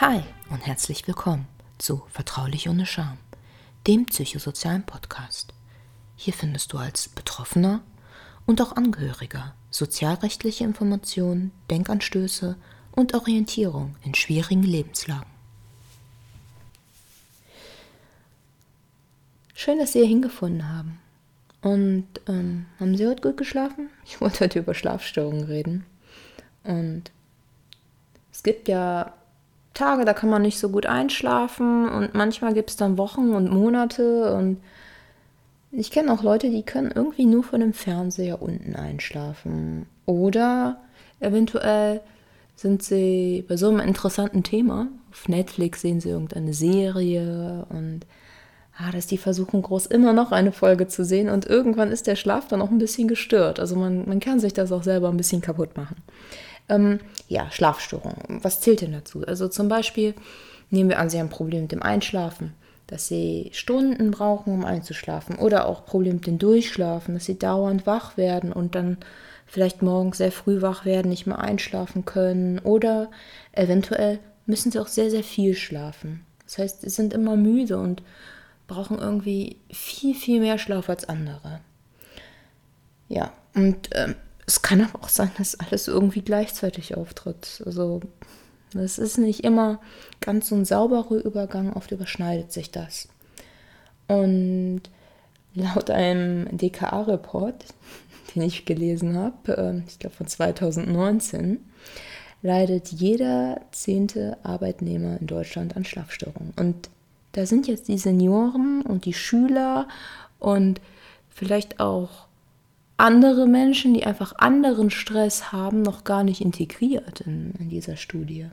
Hi und herzlich willkommen zu Vertraulich ohne Scham, dem psychosozialen Podcast. Hier findest du als Betroffener und auch Angehöriger sozialrechtliche Informationen, Denkanstöße und Orientierung in schwierigen Lebenslagen. Schön, dass Sie hier hingefunden haben. Und ähm, haben Sie heute gut geschlafen? Ich wollte heute über Schlafstörungen reden. Und es gibt ja Tage, da kann man nicht so gut einschlafen und manchmal gibt es dann Wochen und Monate und ich kenne auch Leute, die können irgendwie nur vor dem Fernseher unten einschlafen. Oder eventuell sind sie bei so einem interessanten Thema. Auf Netflix sehen sie irgendeine Serie und ah, dass die versuchen groß immer noch eine Folge zu sehen und irgendwann ist der Schlaf dann auch ein bisschen gestört. Also man, man kann sich das auch selber ein bisschen kaputt machen. Ähm, ja, Schlafstörungen. Was zählt denn dazu? Also zum Beispiel nehmen wir an, Sie haben ein Problem mit dem Einschlafen, dass Sie Stunden brauchen, um einzuschlafen. Oder auch Problem mit dem Durchschlafen, dass Sie dauernd wach werden und dann vielleicht morgens sehr früh wach werden, nicht mehr einschlafen können. Oder eventuell müssen Sie auch sehr, sehr viel schlafen. Das heißt, Sie sind immer müde und brauchen irgendwie viel, viel mehr Schlaf als andere. Ja, und ähm, es kann aber auch sein, dass alles irgendwie gleichzeitig auftritt. Also es ist nicht immer ganz so ein sauberer Übergang, oft überschneidet sich das. Und laut einem DKA-Report, den ich gelesen habe, ähm, ich glaube von 2019, leidet jeder zehnte Arbeitnehmer in Deutschland an Schlafstörungen. Und da sind jetzt die Senioren und die Schüler und vielleicht auch andere Menschen, die einfach anderen Stress haben, noch gar nicht integriert in, in dieser Studie.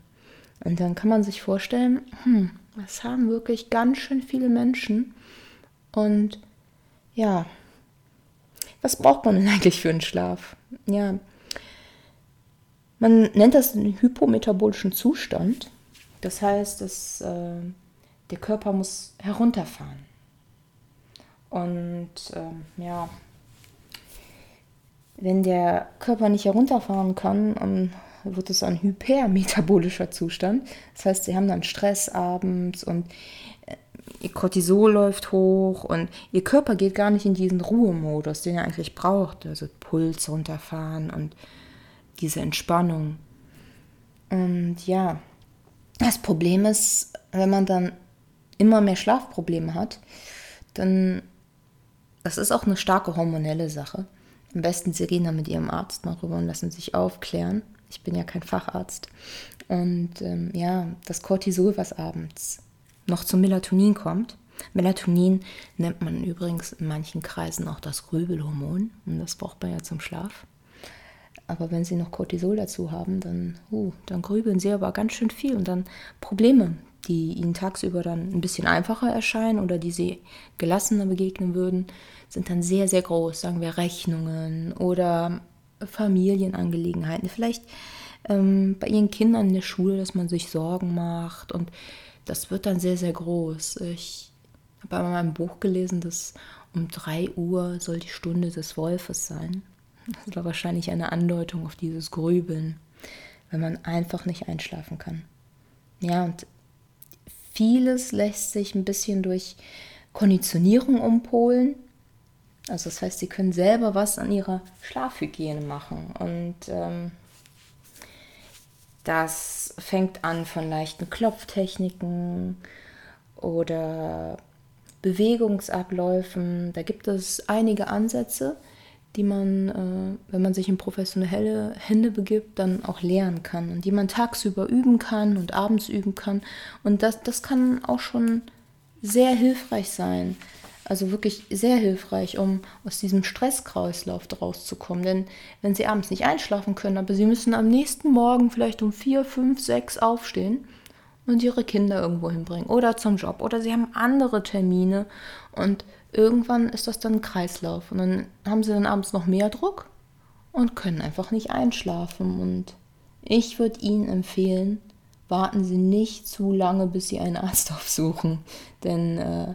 Und dann kann man sich vorstellen, hm, das haben wirklich ganz schön viele Menschen. Und ja, was braucht man denn eigentlich für einen Schlaf? Ja, man nennt das einen hypometabolischen Zustand. Das heißt, dass, äh, der Körper muss herunterfahren. Und äh, ja, wenn der Körper nicht herunterfahren kann, wird es ein hypermetabolischer Zustand. Das heißt, sie haben dann Stress abends und äh, ihr Cortisol läuft hoch und ihr Körper geht gar nicht in diesen Ruhemodus, den er eigentlich braucht. Also Puls runterfahren und diese Entspannung. Und ja, das Problem ist, wenn man dann immer mehr Schlafprobleme hat, dann das ist auch eine starke hormonelle Sache. Am besten, Sie gehen dann mit Ihrem Arzt mal rüber und lassen sich aufklären. Ich bin ja kein Facharzt. Und ähm, ja, das Cortisol, was abends noch zum Melatonin kommt. Melatonin nennt man übrigens in manchen Kreisen auch das Grübelhormon. Und das braucht man ja zum Schlaf. Aber wenn Sie noch Cortisol dazu haben, dann, uh, dann grübeln Sie aber ganz schön viel und dann Probleme, die Ihnen tagsüber dann ein bisschen einfacher erscheinen oder die Sie gelassener begegnen würden, sind dann sehr, sehr groß, sagen wir Rechnungen oder Familienangelegenheiten. Vielleicht ähm, bei ihren Kindern in der Schule, dass man sich Sorgen macht und das wird dann sehr, sehr groß. Ich habe in meinem Buch gelesen, dass um 3 Uhr soll die Stunde des Wolfes sein. Das war wahrscheinlich eine Andeutung auf dieses Grübeln, wenn man einfach nicht einschlafen kann. Ja, und vieles lässt sich ein bisschen durch Konditionierung umpolen. Also das heißt, sie können selber was an ihrer Schlafhygiene machen. Und ähm, das fängt an von leichten Klopftechniken oder Bewegungsabläufen. Da gibt es einige Ansätze, die man, äh, wenn man sich in professionelle Hände begibt, dann auch lernen kann und die man tagsüber üben kann und abends üben kann. Und das, das kann auch schon sehr hilfreich sein. Also wirklich sehr hilfreich, um aus diesem Stresskreislauf rauszukommen. Denn wenn Sie abends nicht einschlafen können, aber Sie müssen am nächsten Morgen vielleicht um vier, fünf, sechs aufstehen und Ihre Kinder irgendwo hinbringen oder zum Job oder Sie haben andere Termine und irgendwann ist das dann ein Kreislauf und dann haben Sie dann abends noch mehr Druck und können einfach nicht einschlafen. Und ich würde Ihnen empfehlen, warten Sie nicht zu lange, bis Sie einen Arzt aufsuchen, denn äh,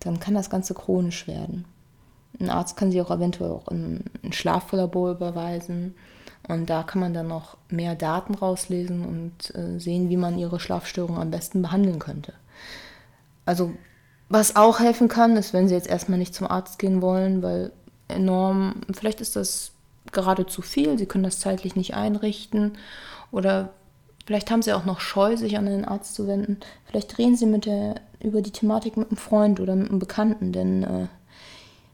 dann kann das Ganze chronisch werden. Ein Arzt kann Sie auch eventuell auch in ein Schlaflabor überweisen Und da kann man dann noch mehr Daten rauslesen und äh, sehen, wie man ihre Schlafstörung am besten behandeln könnte. Also was auch helfen kann, ist, wenn sie jetzt erstmal nicht zum Arzt gehen wollen, weil enorm, vielleicht ist das gerade zu viel, sie können das zeitlich nicht einrichten oder vielleicht haben sie auch noch Scheu, sich an den Arzt zu wenden. Vielleicht reden sie mit der, über die Thematik mit einem Freund oder mit einem Bekannten, denn äh,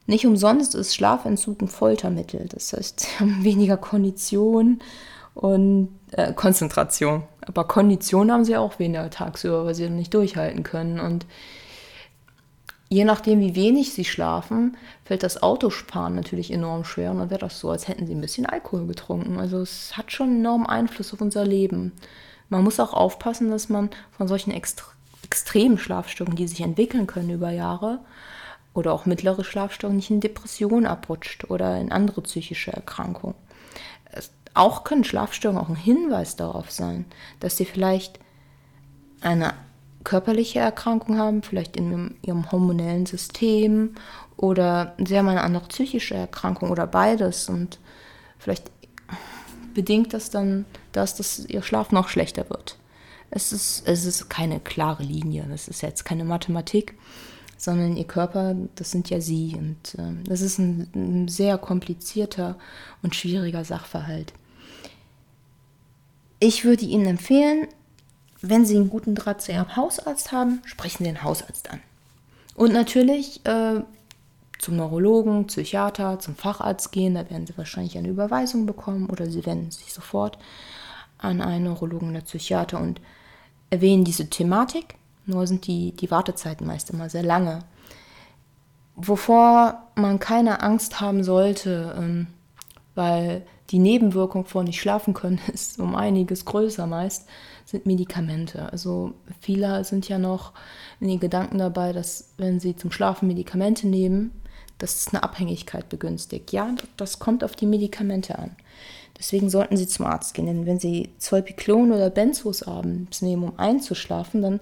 nicht umsonst ist Schlafentzug ein Foltermittel. Das heißt, sie haben weniger Kondition und äh, Konzentration. Aber Kondition haben sie auch weniger tagsüber, weil sie nicht durchhalten können. Und je nachdem, wie wenig sie schlafen, fällt das Autosparen natürlich enorm schwer. Und dann wäre das so, als hätten sie ein bisschen Alkohol getrunken. Also es hat schon enormen Einfluss auf unser Leben. Man muss auch aufpassen, dass man von solchen Extre extremen Schlafstörungen, die sich entwickeln können über Jahre, oder auch mittlere Schlafstörungen nicht in Depression abrutscht oder in andere psychische Erkrankungen. auch können Schlafstörungen auch ein Hinweis darauf sein, dass sie vielleicht eine körperliche Erkrankung haben, vielleicht in ihrem hormonellen System oder sie haben eine andere psychische Erkrankung oder beides und vielleicht bedingt das dann das, dass ihr Schlaf noch schlechter wird. Es ist, es ist keine klare Linie, es ist jetzt keine Mathematik, sondern ihr Körper, das sind ja sie. Und äh, das ist ein, ein sehr komplizierter und schwieriger Sachverhalt. Ich würde Ihnen empfehlen, wenn Sie einen guten Draht zu Ihrem Hausarzt haben, sprechen Sie den Hausarzt an. Und natürlich äh, zum Neurologen, Psychiater, zum Facharzt gehen, da werden Sie wahrscheinlich eine Überweisung bekommen oder Sie wenden sich sofort an einen Neurologen oder Psychiater und erwähnen diese Thematik nur sind die, die Wartezeiten meist immer sehr lange. Wovor man keine Angst haben sollte, ähm, weil die Nebenwirkung von nicht schlafen können ist um einiges größer meist, sind Medikamente. Also viele sind ja noch in den Gedanken dabei, dass wenn sie zum Schlafen Medikamente nehmen, dass es eine Abhängigkeit begünstigt. Ja, das kommt auf die Medikamente an. Deswegen sollten Sie zum Arzt gehen, denn wenn Sie Zolpiklon oder Benzos abends nehmen, um einzuschlafen, dann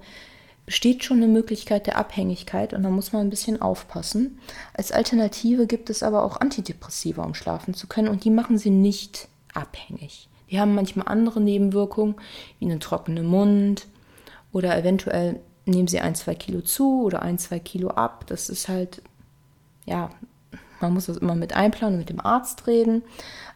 besteht schon eine Möglichkeit der Abhängigkeit und da muss man ein bisschen aufpassen. Als Alternative gibt es aber auch Antidepressiva, um schlafen zu können und die machen sie nicht abhängig. Die haben manchmal andere Nebenwirkungen, wie einen trockenen Mund oder eventuell nehmen sie ein, zwei Kilo zu oder ein, zwei Kilo ab. Das ist halt, ja, man muss das immer mit einplanen und mit dem Arzt reden.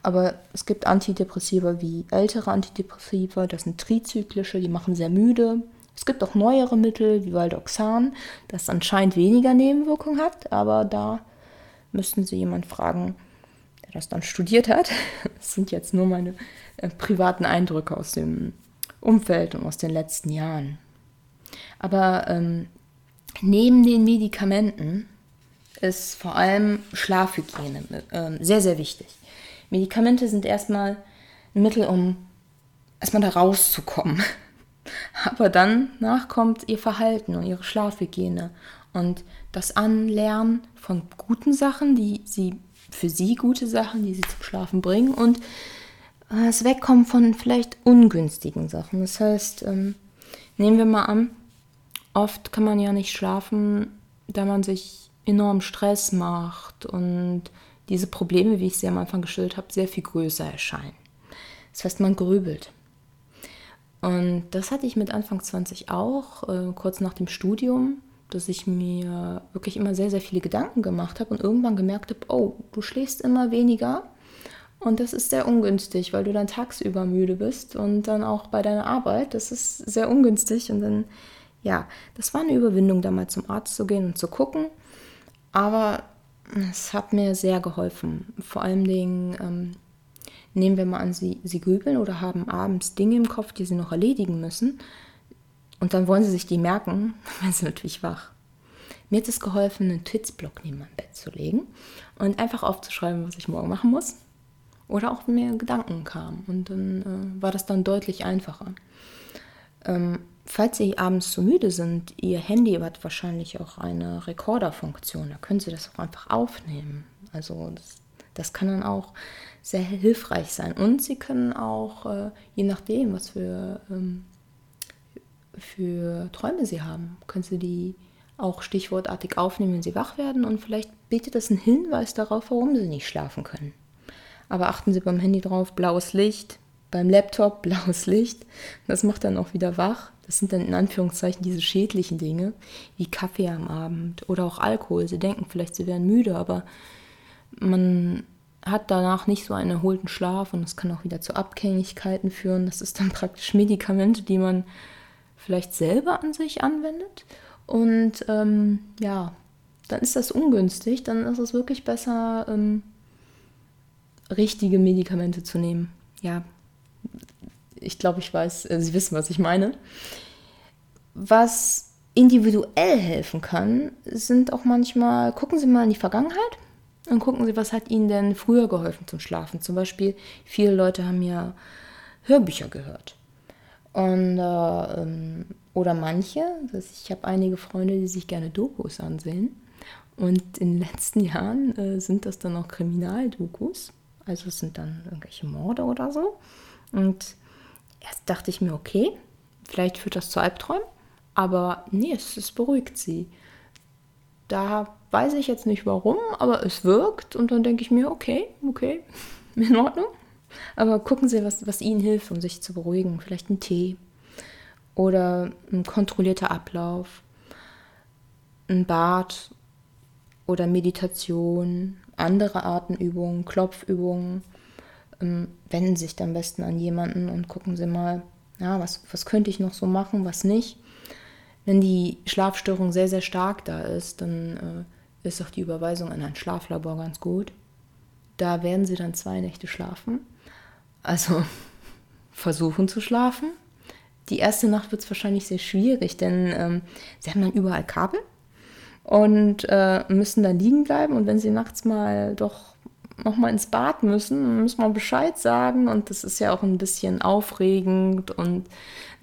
Aber es gibt Antidepressiva wie ältere Antidepressiva, das sind trizyklische, die machen sehr müde. Es gibt auch neuere Mittel wie Valdoxan, das anscheinend weniger Nebenwirkungen hat, aber da müssten Sie jemanden fragen, der das dann studiert hat. Das sind jetzt nur meine äh, privaten Eindrücke aus dem Umfeld und aus den letzten Jahren. Aber ähm, neben den Medikamenten ist vor allem Schlafhygiene äh, sehr, sehr wichtig. Medikamente sind erstmal ein Mittel, um erstmal da rauszukommen Aber dann nachkommt ihr Verhalten und ihre Schlafhygiene und das Anlernen von guten Sachen, die sie für sie gute Sachen, die sie zum Schlafen bringen und das Wegkommen von vielleicht ungünstigen Sachen. Das heißt, ähm, nehmen wir mal an, oft kann man ja nicht schlafen, da man sich enorm Stress macht und diese Probleme, wie ich sie am Anfang geschildert habe, sehr viel größer erscheinen. Das heißt, man grübelt. Und das hatte ich mit Anfang 20 auch, äh, kurz nach dem Studium, dass ich mir wirklich immer sehr, sehr viele Gedanken gemacht habe und irgendwann gemerkt habe, oh, du schläfst immer weniger. Und das ist sehr ungünstig, weil du dann tagsüber müde bist und dann auch bei deiner Arbeit. Das ist sehr ungünstig. Und dann, ja, das war eine Überwindung, da mal zum Arzt zu gehen und zu gucken. Aber es hat mir sehr geholfen. Vor allen Dingen ähm, Nehmen wir mal an, Sie, Sie grübeln oder haben abends Dinge im Kopf, die Sie noch erledigen müssen. Und dann wollen Sie sich die merken, dann werden Sie natürlich wach. Mir hat es geholfen, einen Twitzblock neben mein Bett zu legen und einfach aufzuschreiben, was ich morgen machen muss. Oder auch wenn mir Gedanken kamen. Und dann äh, war das dann deutlich einfacher. Ähm, falls Sie abends zu müde sind, Ihr Handy hat wahrscheinlich auch eine Rekorderfunktion. Da können Sie das auch einfach aufnehmen. Also das, das kann dann auch sehr hilfreich sein. Und sie können auch, äh, je nachdem, was für, ähm, für Träume sie haben, können sie die auch stichwortartig aufnehmen, wenn sie wach werden. Und vielleicht bietet das einen Hinweis darauf, warum sie nicht schlafen können. Aber achten Sie beim Handy drauf, blaues Licht, beim Laptop blaues Licht. Das macht dann auch wieder wach. Das sind dann in Anführungszeichen diese schädlichen Dinge, wie Kaffee am Abend oder auch Alkohol. Sie denken vielleicht, sie wären müde, aber man hat danach nicht so einen erholten Schlaf und das kann auch wieder zu Abhängigkeiten führen. Das ist dann praktisch Medikamente, die man vielleicht selber an sich anwendet. Und ähm, ja, dann ist das ungünstig. Dann ist es wirklich besser, ähm, richtige Medikamente zu nehmen. Ja, ich glaube, ich weiß, äh, Sie wissen, was ich meine. Was individuell helfen kann, sind auch manchmal, gucken Sie mal in die Vergangenheit und gucken Sie, was hat Ihnen denn früher geholfen zum Schlafen. Zum Beispiel, viele Leute haben ja Hörbücher gehört. Und, äh, ähm, oder manche, ich habe einige Freunde, die sich gerne Dokus ansehen. Und in den letzten Jahren äh, sind das dann auch Kriminaldokus. Also es sind dann irgendwelche Morde oder so. Und erst dachte ich mir, okay, vielleicht führt das zu Albträumen. Aber nee, es, es beruhigt sie. Da weiß ich jetzt nicht warum, aber es wirkt. Und dann denke ich mir, okay, okay, in Ordnung. Aber gucken Sie, was, was Ihnen hilft, um sich zu beruhigen. Vielleicht ein Tee oder ein kontrollierter Ablauf, ein Bad oder Meditation, andere Atemübungen, Klopfübungen. Ähm, wenden Sie sich am besten an jemanden und gucken Sie mal, ja, was, was könnte ich noch so machen, was nicht. Wenn die Schlafstörung sehr, sehr stark da ist, dann äh, ist auch die Überweisung in ein Schlaflabor ganz gut. Da werden Sie dann zwei Nächte schlafen. Also versuchen zu schlafen. Die erste Nacht wird es wahrscheinlich sehr schwierig, denn ähm, Sie haben dann überall Kabel und äh, müssen da liegen bleiben. Und wenn sie nachts mal doch noch mal ins Bad müssen, muss man Bescheid sagen. Und das ist ja auch ein bisschen aufregend und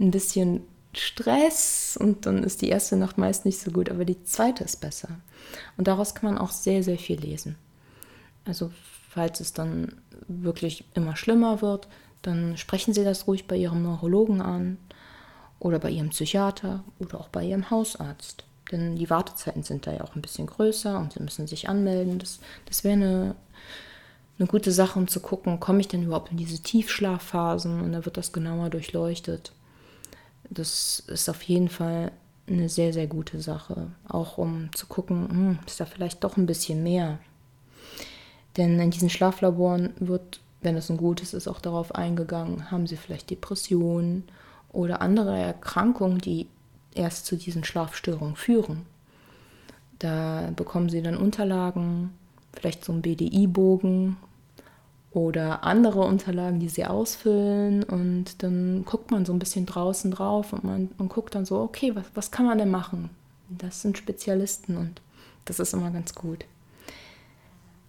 ein bisschen Stress. Und dann ist die erste Nacht meist nicht so gut, aber die zweite ist besser. Und daraus kann man auch sehr, sehr viel lesen. Also falls es dann wirklich immer schlimmer wird, dann sprechen Sie das ruhig bei Ihrem Neurologen an oder bei Ihrem Psychiater oder auch bei Ihrem Hausarzt. Denn die Wartezeiten sind da ja auch ein bisschen größer und sie müssen sich anmelden. Das, das wäre eine, eine gute Sache, um zu gucken, komme ich denn überhaupt in diese Tiefschlafphasen und da wird das genauer durchleuchtet. Das ist auf jeden Fall eine sehr, sehr gute Sache. Auch um zu gucken, hm, ist da vielleicht doch ein bisschen mehr. Denn in diesen Schlaflaboren wird, wenn es ein gutes ist, auch darauf eingegangen, haben sie vielleicht Depressionen oder andere Erkrankungen, die erst zu diesen Schlafstörungen führen. Da bekommen sie dann Unterlagen, vielleicht so einen BDI-Bogen oder andere Unterlagen, die sie ausfüllen und dann guckt man so ein bisschen draußen drauf und man, man guckt dann so, okay, was, was kann man denn machen? Das sind Spezialisten und das ist immer ganz gut.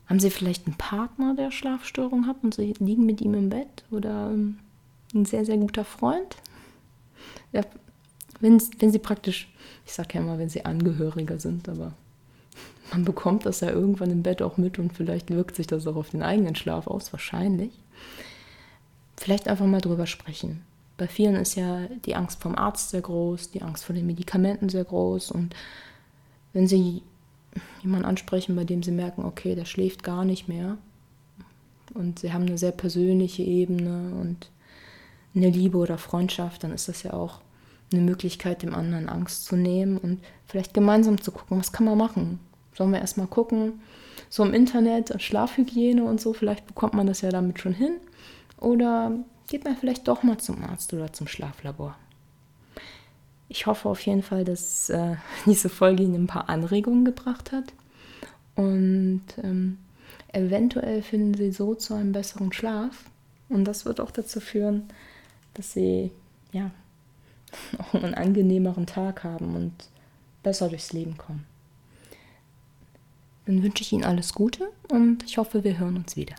Haben Sie vielleicht einen Partner, der Schlafstörungen hat und Sie liegen mit ihm im Bett oder ähm, ein sehr, sehr guter Freund? Ja, wenn, wenn sie praktisch, ich sage ja immer, wenn sie Angehörige sind, aber man bekommt das ja irgendwann im Bett auch mit und vielleicht wirkt sich das auch auf den eigenen Schlaf aus, wahrscheinlich. Vielleicht einfach mal drüber sprechen. Bei vielen ist ja die Angst vom Arzt sehr groß, die Angst vor den Medikamenten sehr groß und wenn sie jemanden ansprechen, bei dem sie merken, okay, der schläft gar nicht mehr und sie haben eine sehr persönliche Ebene und eine Liebe oder Freundschaft, dann ist das ja auch eine Möglichkeit, dem anderen Angst zu nehmen und vielleicht gemeinsam zu gucken, was kann man machen. Sollen wir erstmal gucken, so im Internet, Schlafhygiene und so, vielleicht bekommt man das ja damit schon hin. Oder geht man vielleicht doch mal zum Arzt oder zum Schlaflabor. Ich hoffe auf jeden Fall, dass äh, diese Folge Ihnen ein paar Anregungen gebracht hat. Und ähm, eventuell finden Sie so zu einem besseren Schlaf. Und das wird auch dazu führen, dass Sie ja, auch einen angenehmeren Tag haben und besser durchs Leben kommen. Dann wünsche ich Ihnen alles Gute und ich hoffe, wir hören uns wieder.